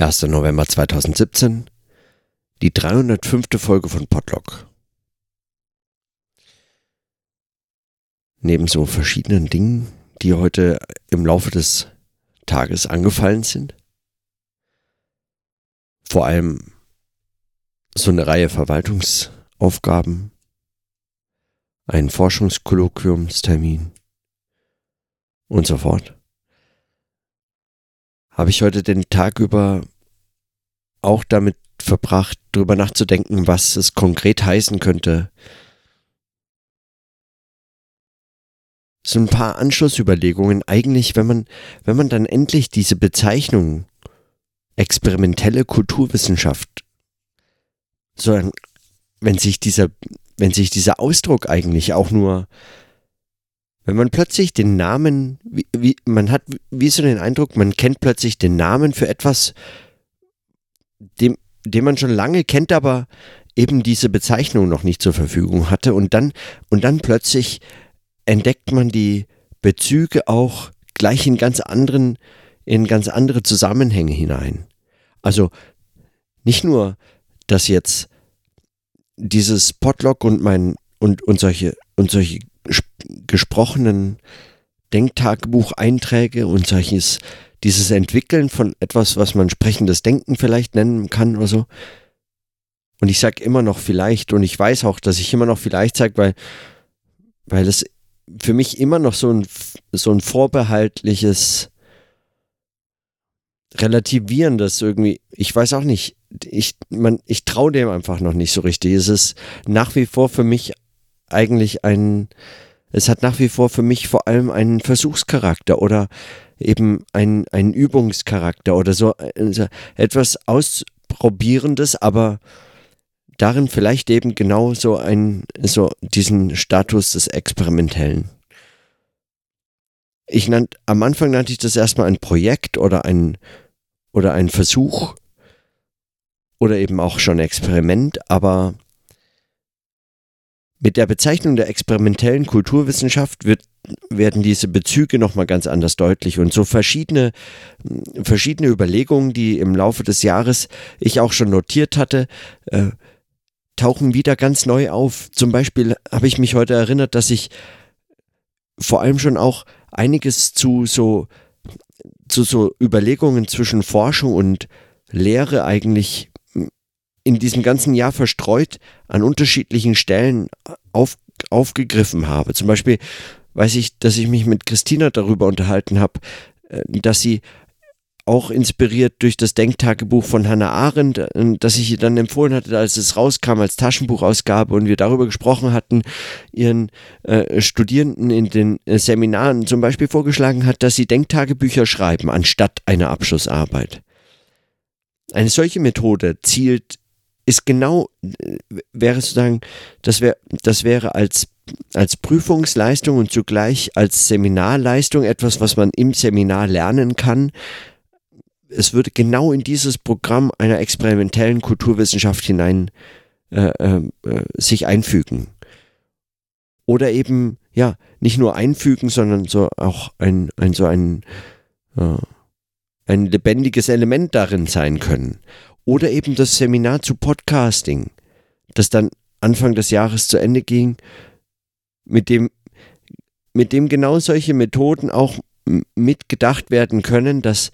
1. November 2017, die 305. Folge von Podlock. Neben so verschiedenen Dingen, die heute im Laufe des Tages angefallen sind, vor allem so eine Reihe Verwaltungsaufgaben, ein Forschungskolloquiumstermin und so fort habe ich heute den Tag über auch damit verbracht, darüber nachzudenken, was es konkret heißen könnte. So ein paar Anschlussüberlegungen. Eigentlich, wenn man, wenn man dann endlich diese Bezeichnung experimentelle Kulturwissenschaft, so, wenn sich dieser, wenn sich dieser Ausdruck eigentlich auch nur wenn man plötzlich den Namen, wie, wie, man hat wie so den Eindruck, man kennt plötzlich den Namen für etwas, dem, den man schon lange kennt, aber eben diese Bezeichnung noch nicht zur Verfügung hatte und dann, und dann plötzlich entdeckt man die Bezüge auch gleich in ganz anderen, in ganz andere Zusammenhänge hinein. Also nicht nur, dass jetzt dieses Potlock und mein und, und solche und solche gesprochenen Denktagebucheinträge und solches, dieses Entwickeln von etwas, was man sprechendes Denken vielleicht nennen kann oder so. Und ich sage immer noch vielleicht und ich weiß auch, dass ich immer noch vielleicht sage, weil, weil es für mich immer noch so ein, so ein vorbehaltliches Relativierendes irgendwie, ich weiß auch nicht, ich, ich traue dem einfach noch nicht so richtig. Es ist nach wie vor für mich eigentlich ein, es hat nach wie vor für mich vor allem einen Versuchscharakter oder eben einen, einen Übungscharakter oder so also etwas Ausprobierendes, aber darin vielleicht eben genau so ein, so diesen Status des Experimentellen. Ich nannt, am Anfang nannte ich das erstmal ein Projekt oder ein, oder ein Versuch oder eben auch schon Experiment, aber mit der Bezeichnung der experimentellen Kulturwissenschaft wird, werden diese Bezüge nochmal ganz anders deutlich und so verschiedene, verschiedene Überlegungen, die im Laufe des Jahres ich auch schon notiert hatte, äh, tauchen wieder ganz neu auf. Zum Beispiel habe ich mich heute erinnert, dass ich vor allem schon auch einiges zu so, zu so Überlegungen zwischen Forschung und Lehre eigentlich in diesem ganzen Jahr verstreut an unterschiedlichen Stellen auf, aufgegriffen habe. Zum Beispiel weiß ich, dass ich mich mit Christina darüber unterhalten habe, äh, dass sie auch inspiriert durch das Denktagebuch von Hannah Arendt, äh, das ich ihr dann empfohlen hatte, als es rauskam als Taschenbuchausgabe und wir darüber gesprochen hatten, ihren äh, Studierenden in den äh, Seminaren zum Beispiel vorgeschlagen hat, dass sie Denktagebücher schreiben anstatt einer Abschlussarbeit. Eine solche Methode zielt ist genau, wäre sozusagen, das wäre, das wäre als, als Prüfungsleistung und zugleich als Seminarleistung etwas, was man im Seminar lernen kann. Es würde genau in dieses Programm einer experimentellen Kulturwissenschaft hinein äh, äh, äh sich einfügen. Oder eben, ja, nicht nur einfügen, sondern so auch ein, ein so ein, äh, ein lebendiges Element darin sein können. Oder eben das Seminar zu Podcasting, das dann Anfang des Jahres zu Ende ging, mit dem, mit dem genau solche Methoden auch mitgedacht werden können, dass,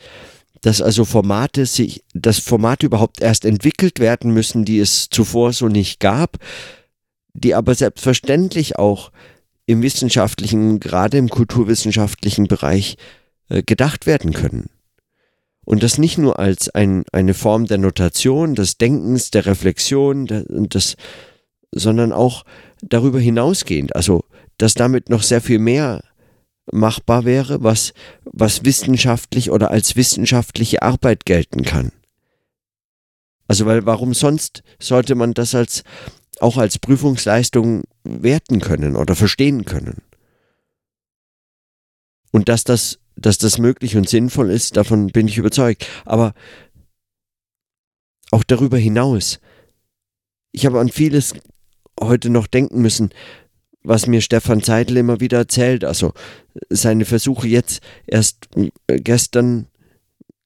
dass also Formate sich, dass Formate überhaupt erst entwickelt werden müssen, die es zuvor so nicht gab, die aber selbstverständlich auch im wissenschaftlichen, gerade im kulturwissenschaftlichen Bereich äh, gedacht werden können. Und das nicht nur als ein, eine Form der Notation, des Denkens, der Reflexion, der, des, sondern auch darüber hinausgehend. Also, dass damit noch sehr viel mehr machbar wäre, was, was wissenschaftlich oder als wissenschaftliche Arbeit gelten kann. Also, weil warum sonst sollte man das als auch als Prüfungsleistung werten können oder verstehen können? Und dass das dass das möglich und sinnvoll ist, davon bin ich überzeugt. Aber auch darüber hinaus, ich habe an vieles heute noch denken müssen, was mir Stefan Zeitl immer wieder erzählt. Also seine Versuche jetzt erst äh, gestern,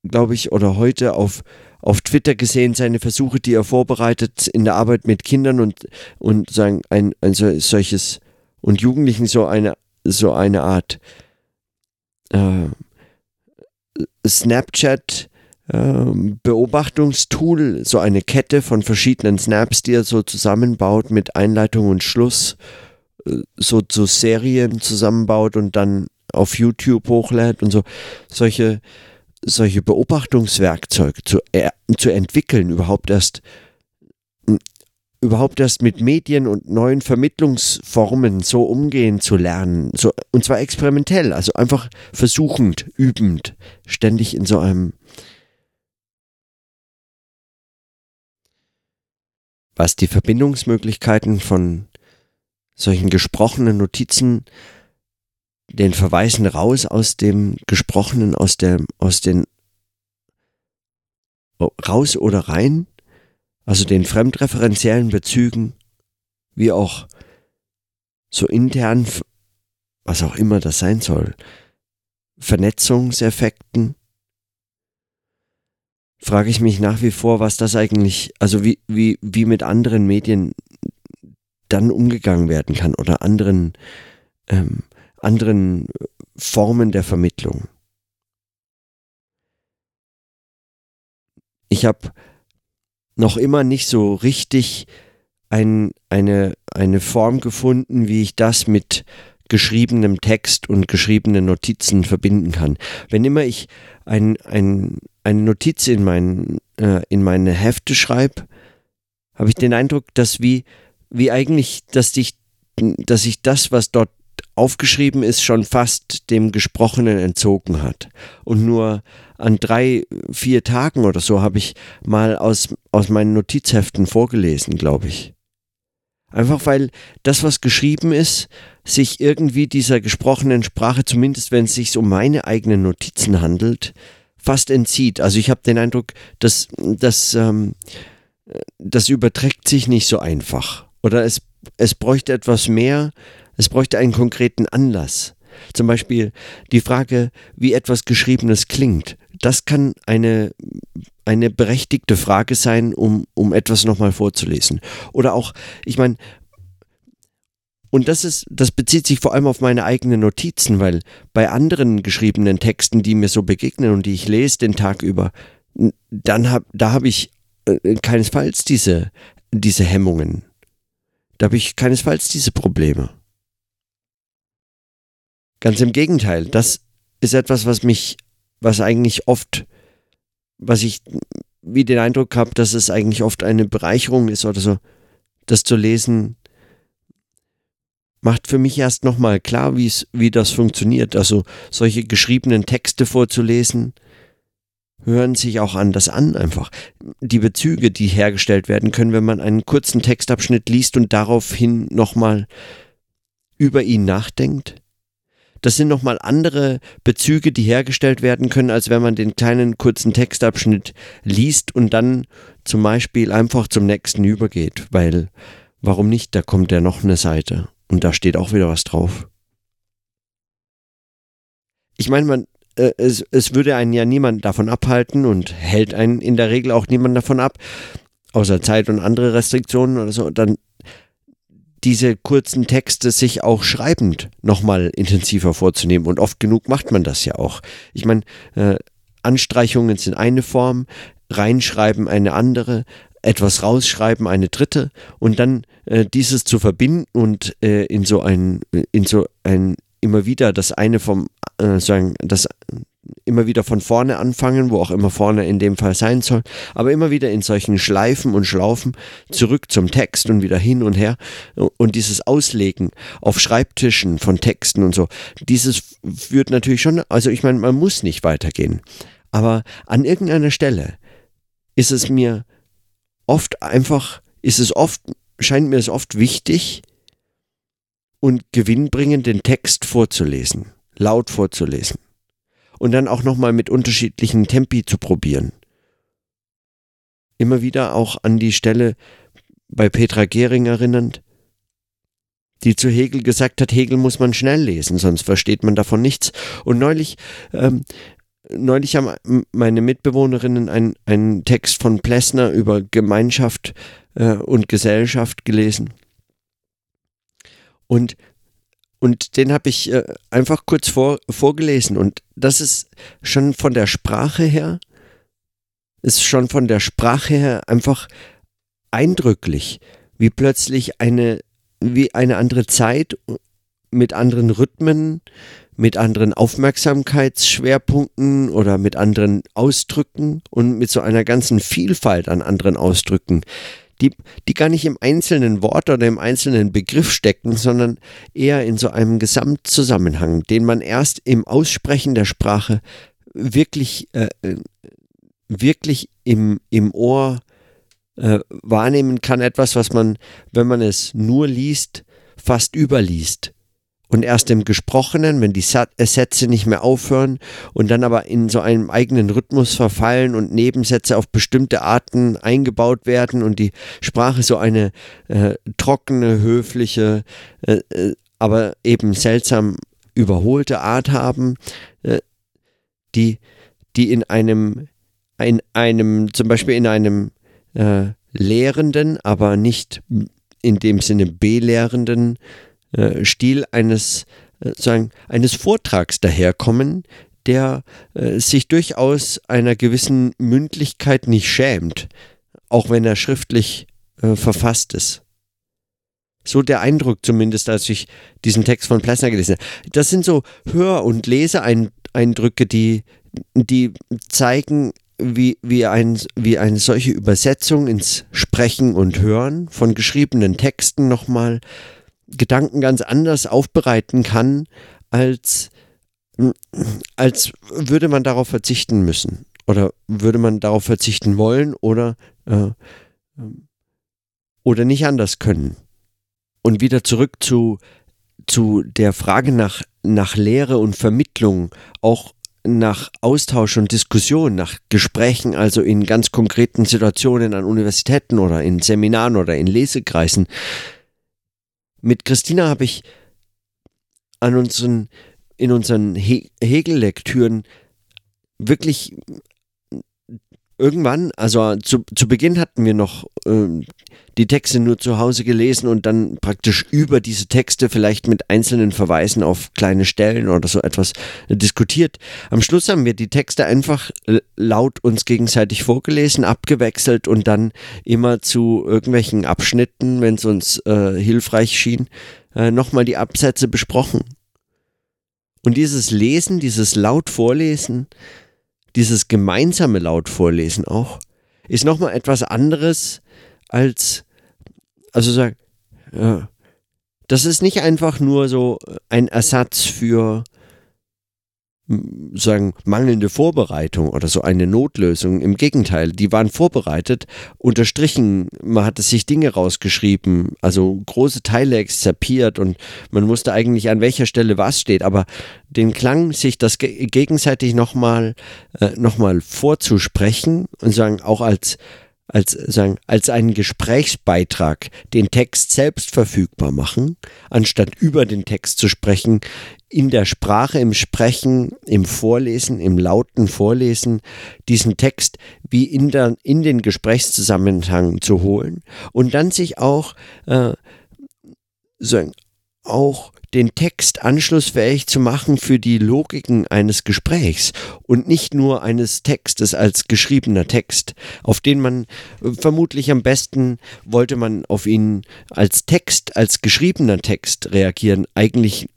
glaube ich, oder heute auf, auf Twitter gesehen, seine Versuche, die er vorbereitet in der Arbeit mit Kindern und, und sagen, ein, ein solches und Jugendlichen so eine, so eine Art äh, Snapchat äh, Beobachtungstool, so eine Kette von verschiedenen Snaps, die er so zusammenbaut mit Einleitung und Schluss, äh, so zu Serien zusammenbaut und dann auf YouTube hochlädt und so. Solche solche Beobachtungswerkzeuge zu, äh, zu entwickeln, überhaupt erst überhaupt erst mit Medien und neuen Vermittlungsformen so umgehen zu lernen, so, und zwar experimentell, also einfach versuchend, übend, ständig in so einem was die Verbindungsmöglichkeiten von solchen gesprochenen Notizen, den Verweisen raus aus dem Gesprochenen, aus der, aus den raus oder rein, also den fremdreferenziellen Bezügen, wie auch so intern, was auch immer das sein soll, Vernetzungseffekten, frage ich mich nach wie vor, was das eigentlich, also wie, wie, wie mit anderen Medien dann umgegangen werden kann oder anderen, ähm, anderen Formen der Vermittlung. Ich habe noch immer nicht so richtig ein, eine, eine Form gefunden, wie ich das mit geschriebenem Text und geschriebenen Notizen verbinden kann. Wenn immer ich ein, ein, eine Notiz in, mein, äh, in meine Hefte schreibe, habe ich den Eindruck, dass wie, wie eigentlich, dass ich, dass ich das, was dort aufgeschrieben ist, schon fast dem Gesprochenen entzogen hat. Und nur an drei, vier Tagen oder so habe ich mal aus, aus meinen Notizheften vorgelesen, glaube ich. Einfach weil das, was geschrieben ist, sich irgendwie dieser gesprochenen Sprache, zumindest wenn es sich um meine eigenen Notizen handelt, fast entzieht. Also ich habe den Eindruck, dass das, ähm, das überträgt sich nicht so einfach. Oder es, es bräuchte etwas mehr, es bräuchte einen konkreten Anlass. Zum Beispiel die Frage, wie etwas Geschriebenes klingt. Das kann eine, eine berechtigte Frage sein, um, um etwas nochmal vorzulesen. Oder auch, ich meine, und das ist, das bezieht sich vor allem auf meine eigenen Notizen, weil bei anderen geschriebenen Texten, die mir so begegnen und die ich lese den Tag über, dann hab, da habe ich äh, keinesfalls diese, diese Hemmungen. Da habe ich keinesfalls diese Probleme. Ganz im Gegenteil, das ist etwas, was mich, was eigentlich oft, was ich wie den Eindruck habe, dass es eigentlich oft eine Bereicherung ist oder so, das zu lesen, macht für mich erst nochmal klar, wie das funktioniert. Also solche geschriebenen Texte vorzulesen, hören sich auch anders an einfach. Die Bezüge, die hergestellt werden können, wenn man einen kurzen Textabschnitt liest und daraufhin nochmal über ihn nachdenkt, das sind nochmal andere Bezüge, die hergestellt werden können, als wenn man den kleinen kurzen Textabschnitt liest und dann zum Beispiel einfach zum nächsten übergeht, weil warum nicht, da kommt ja noch eine Seite und da steht auch wieder was drauf. Ich meine, man, äh, es, es würde einen ja niemand davon abhalten und hält einen in der Regel auch niemand davon ab, außer Zeit und andere Restriktionen oder so, dann diese kurzen Texte sich auch schreibend nochmal intensiver vorzunehmen. Und oft genug macht man das ja auch. Ich meine, äh, Anstreichungen sind eine Form, reinschreiben eine andere, etwas rausschreiben eine dritte und dann äh, dieses zu verbinden und äh, in so ein, in so ein immer wieder das eine vom, äh, sagen, das immer wieder von vorne anfangen, wo auch immer vorne in dem Fall sein soll, aber immer wieder in solchen Schleifen und Schlaufen zurück zum Text und wieder hin und her. Und dieses Auslegen auf Schreibtischen von Texten und so, dieses führt natürlich schon, also ich meine, man muss nicht weitergehen, aber an irgendeiner Stelle ist es mir oft einfach, ist es oft, scheint mir es oft wichtig und gewinnbringend den Text vorzulesen, laut vorzulesen und dann auch nochmal mit unterschiedlichen Tempi zu probieren. Immer wieder auch an die Stelle bei Petra Gehring erinnernd, die zu Hegel gesagt hat, Hegel muss man schnell lesen, sonst versteht man davon nichts. Und neulich ähm, neulich haben meine Mitbewohnerinnen einen, einen Text von Plessner über Gemeinschaft äh, und Gesellschaft gelesen. Und, und den habe ich äh, einfach kurz vor, vorgelesen. Und das ist schon von der Sprache her, ist schon von der Sprache her einfach eindrücklich, wie plötzlich eine, wie eine andere Zeit mit anderen Rhythmen, mit anderen Aufmerksamkeitsschwerpunkten oder mit anderen Ausdrücken und mit so einer ganzen Vielfalt an anderen Ausdrücken, die, die gar nicht im einzelnen Wort oder im einzelnen Begriff stecken, sondern eher in so einem Gesamtzusammenhang, den man erst im Aussprechen der Sprache wirklich, äh, wirklich im, im Ohr äh, wahrnehmen kann. Etwas, was man, wenn man es nur liest, fast überliest und erst im Gesprochenen, wenn die äh, Sätze nicht mehr aufhören und dann aber in so einem eigenen Rhythmus verfallen und Nebensätze auf bestimmte Arten eingebaut werden und die Sprache so eine äh, trockene, höfliche, äh, äh aber eben seltsam überholte Art haben, äh, die, die in einem, in einem, zum Beispiel in einem äh, Lehrenden, aber nicht in dem Sinne belehrenden äh, Stil eines, äh, sagen, eines Vortrags daherkommen, der äh, sich durchaus einer gewissen Mündlichkeit nicht schämt, auch wenn er schriftlich äh, verfasst ist. So der Eindruck zumindest, als ich diesen Text von Plessner gelesen habe. Das sind so Hör- und Leseeindrücke, die, die zeigen, wie, wie, ein, wie eine solche Übersetzung ins Sprechen und Hören von geschriebenen Texten nochmal Gedanken ganz anders aufbereiten kann, als, als würde man darauf verzichten müssen oder würde man darauf verzichten wollen oder, äh, oder nicht anders können. Und wieder zurück zu, zu der Frage nach, nach Lehre und Vermittlung, auch nach Austausch und Diskussion, nach Gesprächen, also in ganz konkreten Situationen an Universitäten oder in Seminaren oder in Lesekreisen mit Christina habe ich an unseren, in unseren He Hegel-Lektüren wirklich irgendwann, also zu, zu Beginn hatten wir noch äh, die Texte nur zu Hause gelesen und dann praktisch über diese Texte vielleicht mit einzelnen Verweisen auf kleine Stellen oder so etwas diskutiert. Am Schluss haben wir die Texte einfach laut uns gegenseitig vorgelesen, abgewechselt und dann immer zu irgendwelchen Abschnitten, wenn es uns äh, hilfreich schien, äh, nochmal die Absätze besprochen. Und dieses Lesen, dieses laut Vorlesen, dieses gemeinsame laut Vorlesen auch, ist nochmal etwas anderes als also sagen, ja, das ist nicht einfach nur so ein Ersatz für sagen mangelnde Vorbereitung oder so eine Notlösung. Im Gegenteil, die waren vorbereitet, unterstrichen, man hatte sich Dinge rausgeschrieben, also große Teile exzerpiert und man wusste eigentlich an welcher Stelle was steht, aber den Klang, sich das gegenseitig nochmal äh, noch vorzusprechen und sagen, auch als als, sagen, als einen Gesprächsbeitrag den Text selbst verfügbar machen, anstatt über den Text zu sprechen, in der Sprache, im Sprechen, im Vorlesen, im lauten Vorlesen, diesen Text wie in, der, in den Gesprächszusammenhang zu holen und dann sich auch, äh, sagen, auch den Text anschlussfähig zu machen für die Logiken eines Gesprächs und nicht nur eines Textes als geschriebener Text, auf den man äh, vermutlich am besten wollte man auf ihn als Text, als geschriebener Text reagieren, eigentlich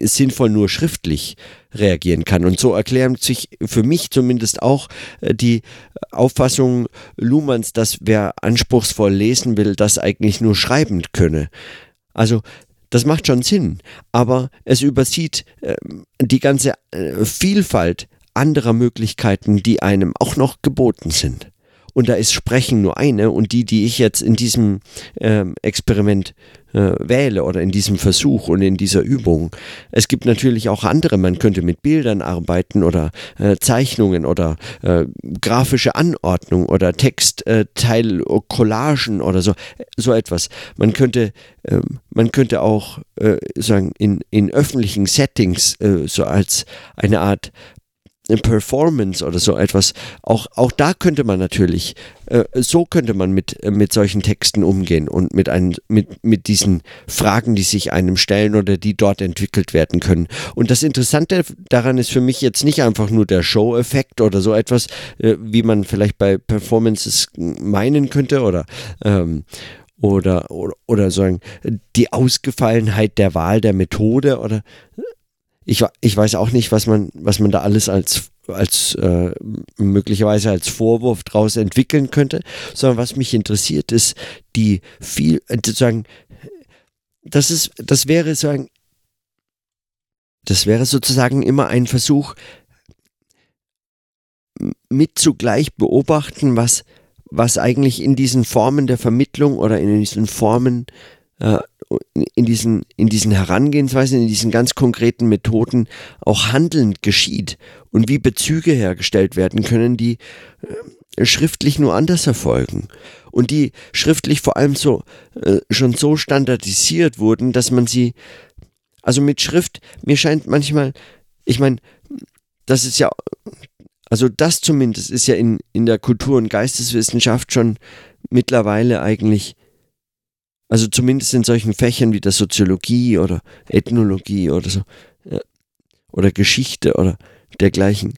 sinnvoll nur schriftlich reagieren kann. Und so erklären sich für mich zumindest auch äh, die Auffassung Luhmanns, dass wer anspruchsvoll lesen will, das eigentlich nur schreibend könne. Also das macht schon Sinn, aber es übersieht äh, die ganze äh, Vielfalt anderer Möglichkeiten, die einem auch noch geboten sind. Und da ist Sprechen nur eine und die, die ich jetzt in diesem äh, Experiment äh, wähle oder in diesem Versuch und in dieser Übung. Es gibt natürlich auch andere, man könnte mit Bildern arbeiten oder äh, Zeichnungen oder äh, grafische Anordnung oder Textteil, Collagen oder so, so etwas. Man könnte, ähm, man könnte auch äh, sagen, in, in öffentlichen Settings äh, so als eine Art Performance oder so etwas, auch, auch da könnte man natürlich, äh, so könnte man mit, äh, mit solchen Texten umgehen und mit, ein, mit, mit diesen Fragen, die sich einem stellen oder die dort entwickelt werden können. Und das Interessante daran ist für mich jetzt nicht einfach nur der Show-Effekt oder so etwas, äh, wie man vielleicht bei Performances meinen könnte oder ähm, oder, oder, oder sagen, die Ausgefallenheit der Wahl der Methode oder ich, ich weiß auch nicht, was man, was man da alles als, als äh, möglicherweise als Vorwurf daraus entwickeln könnte, sondern was mich interessiert ist, die viel, äh, sozusagen, das ist, das wäre sagen, das wäre sozusagen immer ein Versuch, mit zugleich beobachten, was, was eigentlich in diesen Formen der Vermittlung oder in diesen Formen äh, in diesen, in diesen Herangehensweisen, in diesen ganz konkreten Methoden auch handelnd geschieht und wie Bezüge hergestellt werden können, die äh, schriftlich nur anders erfolgen und die schriftlich vor allem so äh, schon so standardisiert wurden, dass man sie also mit Schrift mir scheint manchmal, ich meine, das ist ja also das zumindest ist ja in, in der Kultur- und Geisteswissenschaft schon mittlerweile eigentlich also zumindest in solchen Fächern wie der Soziologie oder Ethnologie oder so. Oder Geschichte oder dergleichen.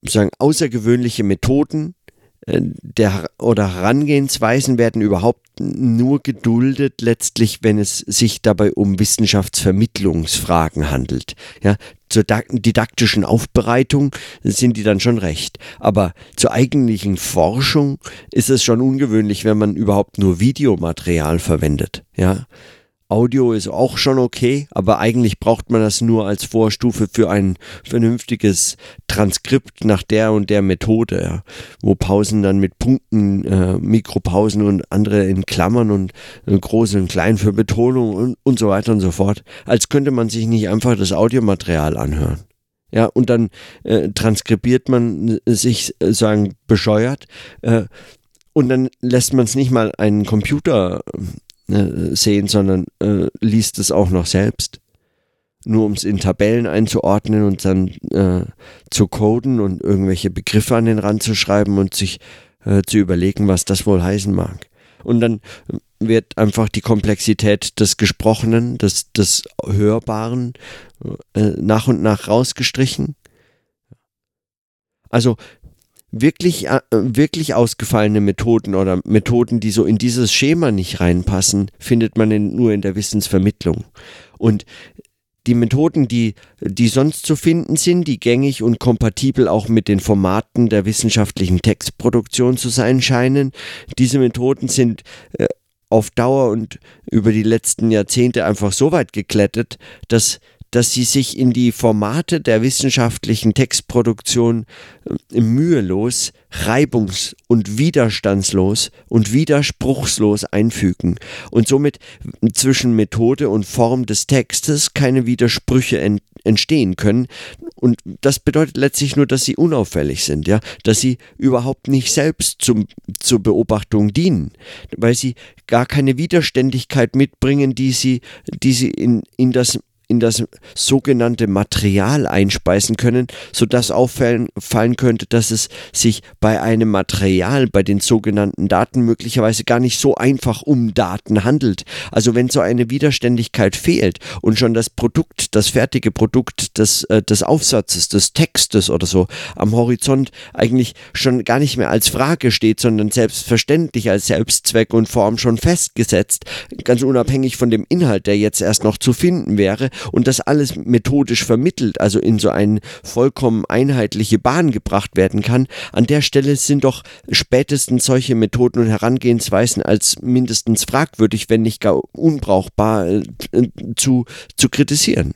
Sagen, außergewöhnliche Methoden der, oder Herangehensweisen werden überhaupt nur geduldet, letztlich, wenn es sich dabei um Wissenschaftsvermittlungsfragen handelt. Ja, zur didaktischen Aufbereitung sind die dann schon recht. Aber zur eigentlichen Forschung ist es schon ungewöhnlich, wenn man überhaupt nur Videomaterial verwendet. Ja, Audio ist auch schon okay, aber eigentlich braucht man das nur als Vorstufe für ein vernünftiges Transkript nach der und der Methode, ja, wo Pausen dann mit Punkten, äh, Mikropausen und andere in Klammern und äh, groß und klein für Betonung und, und so weiter und so fort, als könnte man sich nicht einfach das Audiomaterial anhören. Ja, und dann äh, transkribiert man sich, äh, sagen, bescheuert, äh, und dann lässt man es nicht mal einen Computer äh, sehen, sondern äh, liest es auch noch selbst. Nur um es in Tabellen einzuordnen und dann äh, zu coden und irgendwelche Begriffe an den Rand zu schreiben und sich äh, zu überlegen, was das wohl heißen mag. Und dann wird einfach die Komplexität des Gesprochenen, des, des Hörbaren äh, nach und nach rausgestrichen. Also wirklich, äh, wirklich ausgefallene Methoden oder Methoden, die so in dieses Schema nicht reinpassen, findet man in, nur in der Wissensvermittlung. Und die Methoden, die, die sonst zu finden sind, die gängig und kompatibel auch mit den Formaten der wissenschaftlichen Textproduktion zu sein scheinen, diese Methoden sind äh, auf Dauer und über die letzten Jahrzehnte einfach so weit geklettert, dass dass sie sich in die Formate der wissenschaftlichen Textproduktion äh, mühelos, reibungs- und widerstandslos und widerspruchslos einfügen und somit zwischen Methode und Form des Textes keine Widersprüche ent entstehen können. Und das bedeutet letztlich nur, dass sie unauffällig sind, ja, dass sie überhaupt nicht selbst zum, zur Beobachtung dienen, weil sie gar keine Widerständigkeit mitbringen, die sie, die sie in, in das in das sogenannte Material einspeisen können, sodass auffallen fallen könnte, dass es sich bei einem Material, bei den sogenannten Daten möglicherweise gar nicht so einfach um Daten handelt. Also wenn so eine Widerständigkeit fehlt und schon das Produkt, das fertige Produkt des, äh, des Aufsatzes, des Textes oder so am Horizont eigentlich schon gar nicht mehr als Frage steht, sondern selbstverständlich als Selbstzweck und Form schon festgesetzt, ganz unabhängig von dem Inhalt, der jetzt erst noch zu finden wäre, und das alles methodisch vermittelt, also in so eine vollkommen einheitliche Bahn gebracht werden kann, an der Stelle sind doch spätestens solche Methoden und Herangehensweisen als mindestens fragwürdig, wenn nicht gar unbrauchbar äh, zu, zu kritisieren.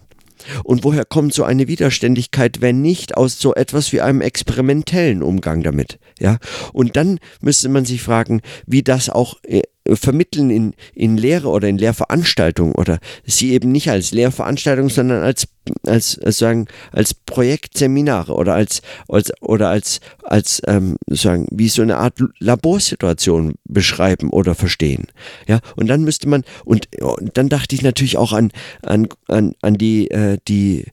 Und woher kommt so eine Widerständigkeit, wenn nicht aus so etwas wie einem experimentellen Umgang damit? Ja, und dann müsste man sich fragen, wie das auch äh, vermitteln in, in Lehre oder in Lehrveranstaltungen oder sie eben nicht als Lehrveranstaltung, sondern als als, als sagen, als Projektseminare oder als, als oder als, als ähm, sagen, wie so eine Art Laborsituation beschreiben oder verstehen. Ja, und dann müsste man, und, und dann dachte ich natürlich auch an, an, an, an die, äh, die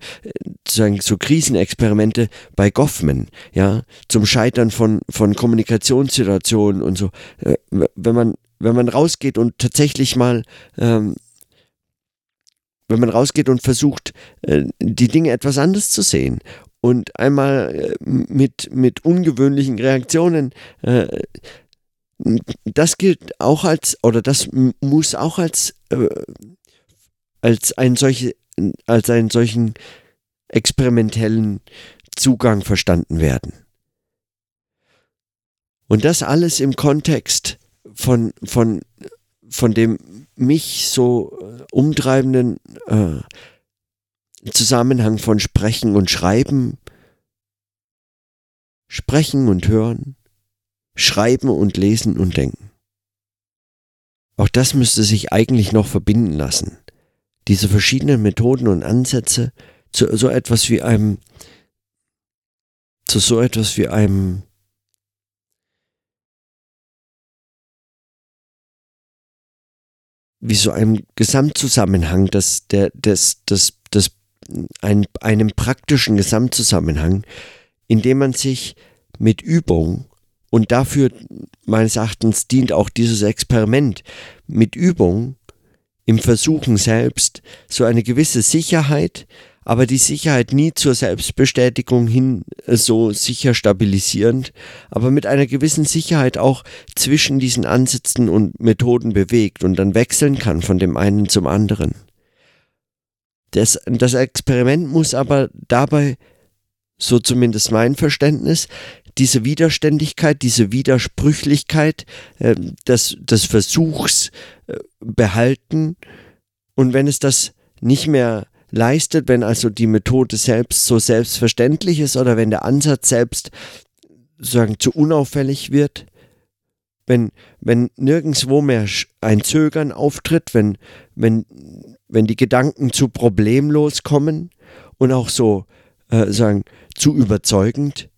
sagen, so Krisenexperimente bei Goffman, ja, zum Scheitern von, von Kommunikationssituationen und so. Äh, wenn man, wenn man rausgeht und tatsächlich mal ähm, wenn man rausgeht und versucht, äh, die Dinge etwas anders zu sehen und einmal äh, mit, mit ungewöhnlichen Reaktionen, äh, das gilt auch als, oder das muss auch als, als, ein solche, als einen solchen experimentellen Zugang verstanden werden. Und das alles im Kontext von, von, von dem mich so äh, umtreibenden äh, Zusammenhang von Sprechen und Schreiben, Sprechen und Hören, Schreiben und Lesen und Denken. Auch das müsste sich eigentlich noch verbinden lassen. Diese verschiedenen Methoden und Ansätze zu so etwas wie einem, zu so etwas wie einem wie so einem Gesamtzusammenhang, das, der, das, das, das, ein, einem praktischen Gesamtzusammenhang, in dem man sich mit Übung und dafür meines Erachtens dient auch dieses Experiment mit Übung im Versuchen selbst so eine gewisse Sicherheit, aber die Sicherheit nie zur Selbstbestätigung hin äh, so sicher stabilisierend, aber mit einer gewissen Sicherheit auch zwischen diesen Ansätzen und Methoden bewegt und dann wechseln kann von dem einen zum anderen. Das, das Experiment muss aber dabei, so zumindest mein Verständnis, diese Widerständigkeit, diese Widersprüchlichkeit äh, des, des Versuchs äh, behalten und wenn es das nicht mehr leistet, wenn also die Methode selbst so selbstverständlich ist oder wenn der Ansatz selbst sagen zu unauffällig wird, wenn, wenn nirgendwo mehr ein Zögern auftritt, wenn, wenn, wenn die Gedanken zu problemlos kommen und auch so äh, sagen zu überzeugend.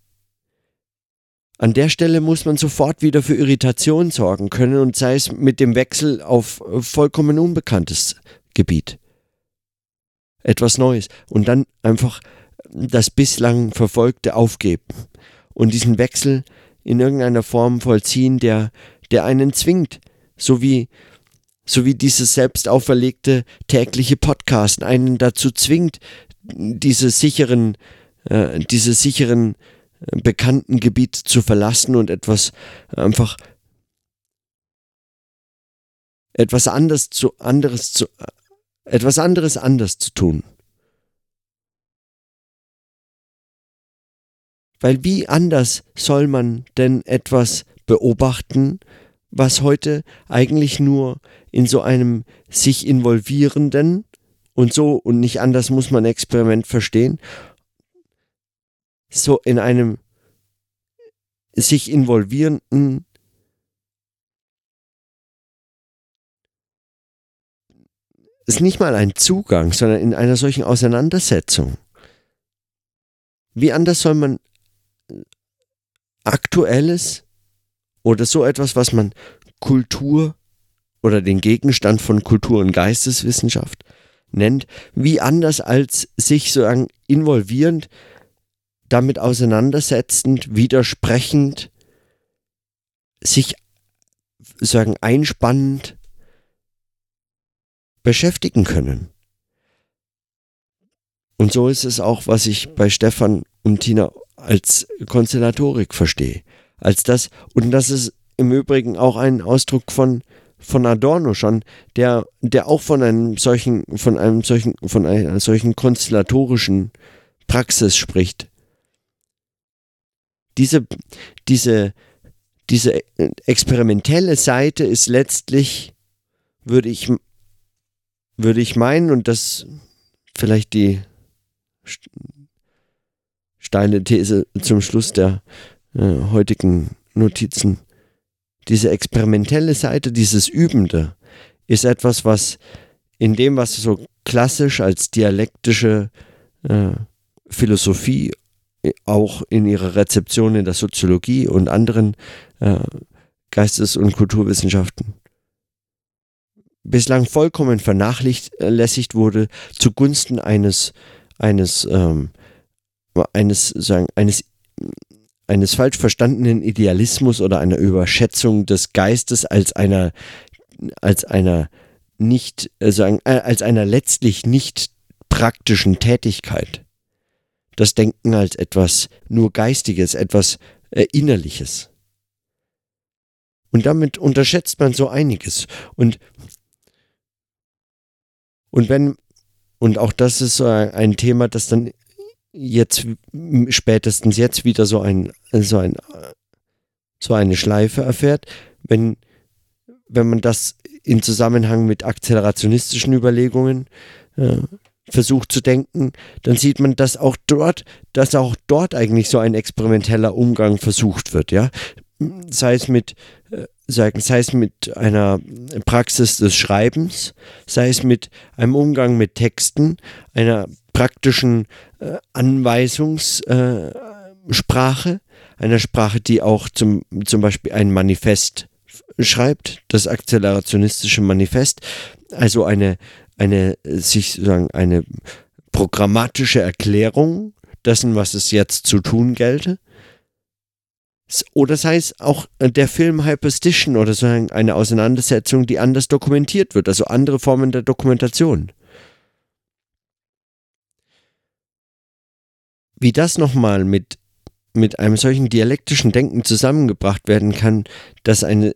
An der Stelle muss man sofort wieder für Irritation sorgen können und sei es mit dem Wechsel auf vollkommen unbekanntes Gebiet etwas Neues. Und dann einfach das bislang Verfolgte aufgeben und diesen Wechsel in irgendeiner Form vollziehen, der, der einen zwingt, so wie, so wie dieses selbst auferlegte tägliche Podcast einen dazu zwingt, diese sicheren, äh, diese sicheren äh, bekannten Gebiete zu verlassen und etwas einfach etwas anderes zu, anderes zu, etwas anderes anders zu tun. Weil wie anders soll man denn etwas beobachten, was heute eigentlich nur in so einem sich involvierenden und so und nicht anders muss man Experiment verstehen, so in einem sich involvierenden ist nicht mal ein Zugang, sondern in einer solchen Auseinandersetzung. Wie anders soll man aktuelles oder so etwas, was man Kultur oder den Gegenstand von Kultur und Geisteswissenschaft nennt, wie anders als sich so involvierend, damit auseinandersetzend, widersprechend, sich sagen einspannend beschäftigen können. Und so ist es auch, was ich bei Stefan und Tina als Konstellatorik verstehe. Als das, und das ist im Übrigen auch ein Ausdruck von, von Adorno schon, der, der auch von einem solchen, von einem solchen, von einer solchen konstellatorischen Praxis spricht. Diese, diese, diese experimentelle Seite ist letztlich, würde ich würde ich meinen, und das vielleicht die steile These zum Schluss der äh, heutigen Notizen, diese experimentelle Seite, dieses Übende, ist etwas, was in dem, was so klassisch als dialektische äh, Philosophie auch in ihrer Rezeption in der Soziologie und anderen äh, Geistes- und Kulturwissenschaften bislang vollkommen vernachlässigt wurde zugunsten eines eines ähm, eines sagen eines eines falsch verstandenen Idealismus oder einer Überschätzung des Geistes als einer als einer nicht äh, sagen äh, als einer letztlich nicht praktischen Tätigkeit. Das Denken als etwas nur Geistiges, etwas äh, Innerliches. Und damit unterschätzt man so einiges. Und und wenn, und auch das ist so ein Thema, das dann jetzt spätestens jetzt wieder so ein, so ein, so eine Schleife erfährt, wenn, wenn man das in Zusammenhang mit akzelerationistischen Überlegungen äh, versucht zu denken, dann sieht man, dass auch dort, dass auch dort eigentlich so ein experimenteller Umgang versucht wird, ja. Sei es mit äh, sagen, sei es mit einer Praxis des Schreibens, sei es mit einem Umgang mit Texten, einer praktischen äh, Anweisungssprache, äh, einer Sprache, die auch zum, zum Beispiel ein Manifest schreibt, das akzelerationistische Manifest, also eine, eine, sich sagen, eine programmatische Erklärung dessen, was es jetzt zu tun gelte oder sei es auch äh, der Film Hyperstition oder so eine Auseinandersetzung, die anders dokumentiert wird, also andere Formen der Dokumentation. Wie das nochmal mit, mit einem solchen dialektischen Denken zusammengebracht werden kann, dass eine,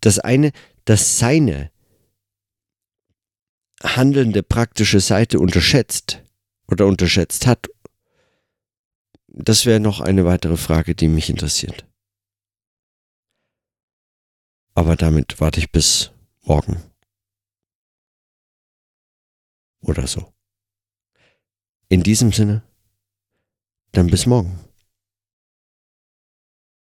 das eine, das seine handelnde praktische Seite unterschätzt oder unterschätzt hat das wäre noch eine weitere Frage, die mich interessiert. Aber damit warte ich bis morgen. Oder so. In diesem Sinne, dann bis morgen.